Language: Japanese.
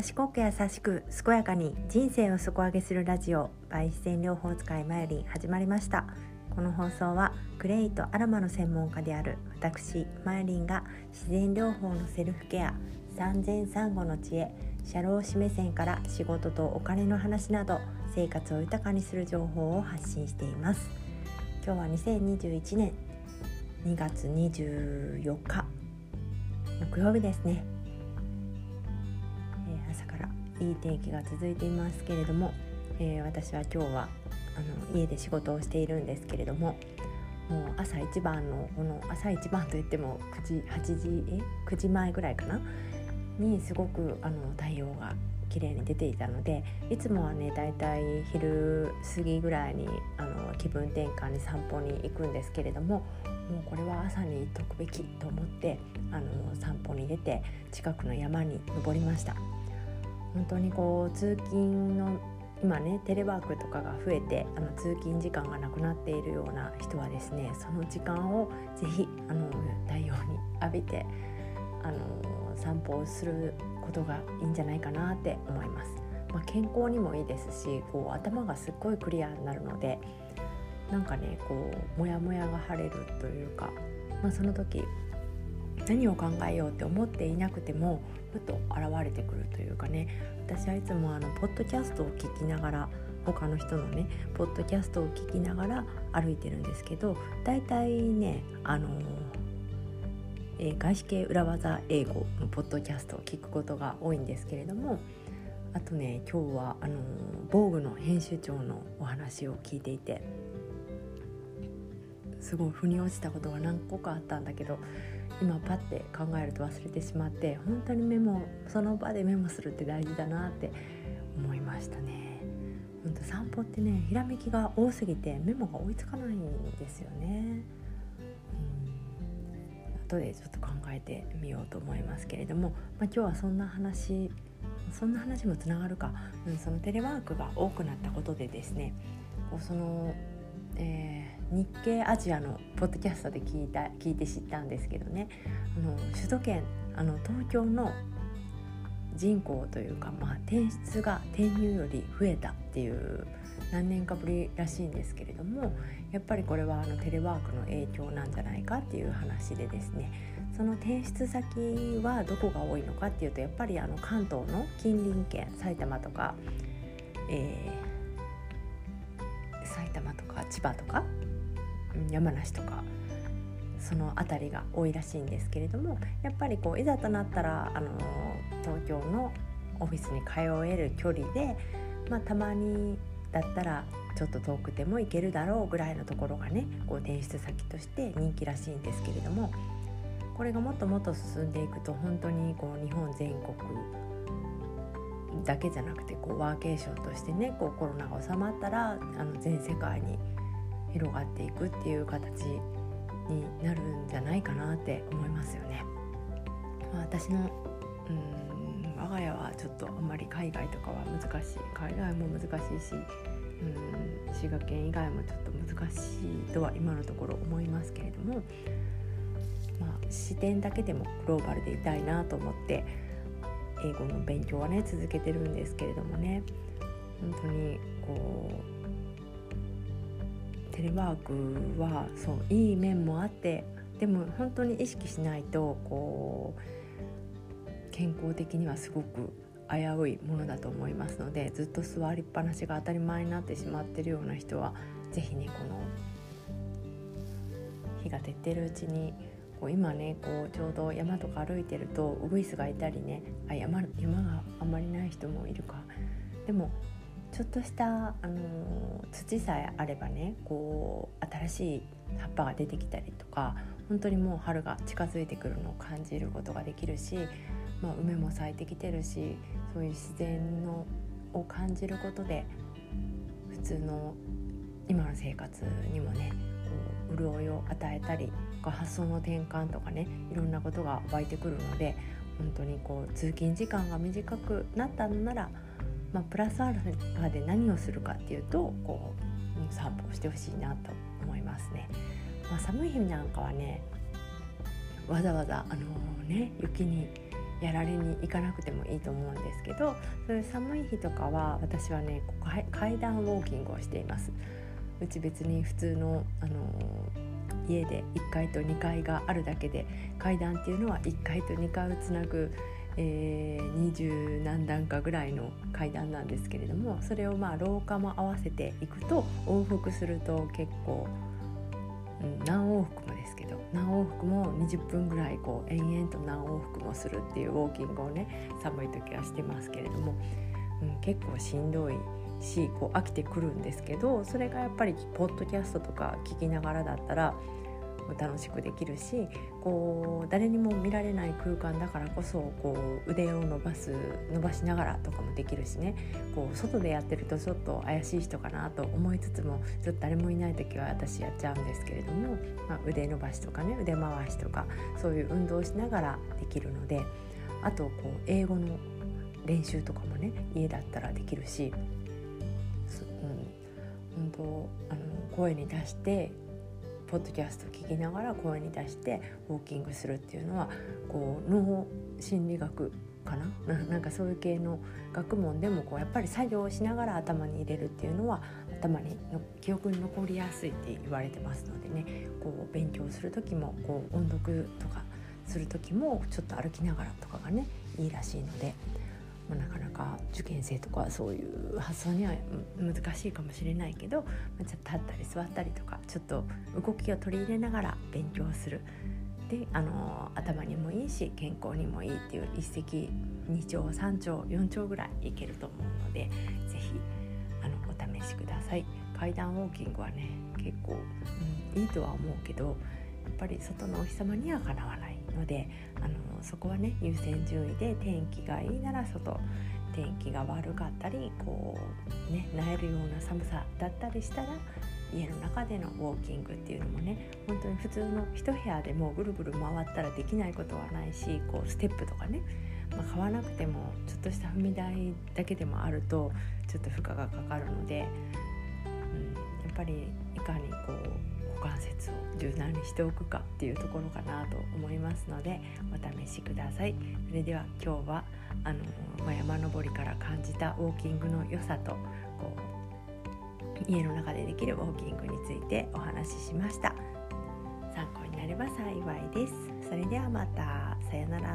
賢く優しく健やかに人生を底上げするラジオ by 自然療法使いマヨリン始まりました。この放送はクレイとアロマの専門家である私マヨリンが自然療法のセルフケア産前産後の知恵社労士目線から仕事とお金の話など生活を豊かにする情報を発信しています。今日は2021年2月24日木曜日ですね。いい天気が続いていますけれども、えー、私は今日はあの家で仕事をしているんですけれどももう朝一番のこの朝一番といっても9時8時え9時前ぐらいかな？にすごくあの太陽が綺麗に出ていたのでいつもはねだいたい昼過ぎぐらいにあの気分転換に散歩に行くんですけれどももうこれは朝に行っとくべきと思ってあの散歩に出て近くの山に登りました。本当にこう通勤の今ねテレワークとかが増えてあの通勤時間がなくなっているような人はですねその時間をぜひあの太陽に浴びてあの散歩をすることがいいんじゃないかなって思います。まあ、健康にもいいですしこう頭がすっごいクリアになるのでなんかねこうモヤモヤが晴れるというか、まあ、その時何を考えようって思っていなくてもふと現れてくるというかね。私はいつもあのポッドキャストを聞きながら他の人のねポッドキャストを聞きながら歩いてるんですけど大体ねあのえ、外資系裏技英語のポッドキャストを聞くことが多いんですけれどもあとね今日はあの防具の編集長のお話を聞いていてすごい腑に落ちたことが何個かあったんだけど今パッて考えると忘れてしまって本当にメモその場でメモするって大事だなって思いましたね。本当散歩ってねひらめきが多すぎてメモが追いつかないんですよね。うん後でちょっと考えてみようと思いますけれども、まあ、今日はそんな話そんな話もつながるか、うん、そのテレワークが多くなったことでですねその、えー日系アジアのポッドキャストで聞いた聞いて知ったんですけどね。あの首都圏あの東京の人口というか、まあ、転出が転入より増えたっていう何年かぶりらしいんですけれどもやっぱりこれはあのテレワークの影響なんじゃないかっていう話でですね。その転出先はどこが多いのかっていうとやっぱりあの関東の近隣県埼玉とか、えー、埼玉とか千葉とか山梨とかその辺りが多いらしいんですけれどもやっぱりこういざとなったらあの東京のオフィスに通える距離で、まあ、たまにだったらちょっと遠くても行けるだろうぐらいのところがねこう転出先として人気らしいんですけれどもこれがもっともっと進んでいくと本当にこう日本全国だけじゃなくてこうワーケーションとしてねこうコロナが収まったらあの全世界に広がっていくっていう形になるんじゃないかなって思いますよね。まあ、私のうん我が家はちょっとあんまり海外とかは難しい海外も難しいしうん滋賀県以外もちょっと難しいとは今のところ思いますけれども、まあ、視点だけでもグローバルでいたいなと思って英語の勉強はね続けてるんですけれどもね本当にこうテレワークはそういい面もあってでも本当に意識しないとこう健康的にはすごく危ういものだと思いますのでずっと座りっぱなしが当たり前になってしまってるような人は是非ねこの日が照ってるうちにこう今ねこうちょうど山とか歩いてるとウグイスがいたりねあ山山があんまりない人もいるか。でもちょっとした、あの土さえあればねこう新しい葉っぱが出てきたりとか本当にもう春が近づいてくるのを感じることができるし、まあ、梅も咲いてきてるしそういう自然のを感じることで普通の今の生活にもねこう潤いを与えたり発想の転換とかねいろんなことが湧いてくるので本当にこう通勤時間が短くなったのならまあ、プラスアルファで何をするかっていうとこう散歩をしてほしいなと思いますね。まあ、寒い日なんかはねわざわざあのー、ね雪にやられに行かなくてもいいと思うんですけどそういう寒い日とかは私はね階段ウォーキングをしています。うち別に普通の、あの家で1階と2階があるだけで階段っていうのは1階と2階をつなぐえー、20何段かぐらいの階段なんですけれどもそれをまあ廊下も合わせていくと往復すると結構、うん、何往復もですけど何往復も20分ぐらいこう延々と何往復もするっていうウォーキングをね寒い時はしてますけれども、うん、結構しんどいしこう飽きてくるんですけどそれがやっぱりポッドキャストとか聞きながらだったら楽しくできるしこう誰にも見られない空間だからこそこう腕を伸ばす伸ばしながらとかもできるしね。こう外でやってるとちょっと怪しい人かなと思いつつもちょっと誰もいない時は私やっちゃうんですけれども、まあ、腕伸ばしとかね腕回しとかそういう運動をしながらできるのであとこう英語の練習とかもね家だったらできるし、うん、本当あの声に出してポッドキャスト聞きながら声に出してウォーキングするっていうのはこう脳心理学かな？なんかそういう系の学問でもこうやっぱり作業をしながら頭に入れるっていうのは頭にの記憶に残りやすいって言われてますのでねこう勉強する時もこう音読とかする時もちょっと歩きながらとかがねいいらしいので。まあ、なかなか受験生とかそういう発想には難しいかもしれないけど、まあ、ちょっと立ったり座ったりとかちょっと動きを取り入れながら勉強する。であの頭にもいいし健康にもいいっていう一石二鳥三鳥四鳥ぐらいいけると思うので是非お試しください。階段ウォーキングはね結構、うん、いいとは思うけどやっぱり外のお日様にはかなわない。のであのそこはね優先順位で天気がいいなら外天気が悪かったりこうねなえるような寒さだったりしたら家の中でのウォーキングっていうのもね本当に普通の一部屋でもうぐるぐる回ったらできないことはないしこうステップとかね、まあ、買わなくてもちょっとした踏み台だけでもあるとちょっと負荷がかかるので、っぱりいかにこう股関節を柔軟にしておくかっていうところかなと思いますのでお試しください。それでは今日はあの、まあ、山登りから感じた。ウォーキングの良さとこう家の中でできるウォーキングについてお話ししました参考になれば幸いですそれではまた。さようなら。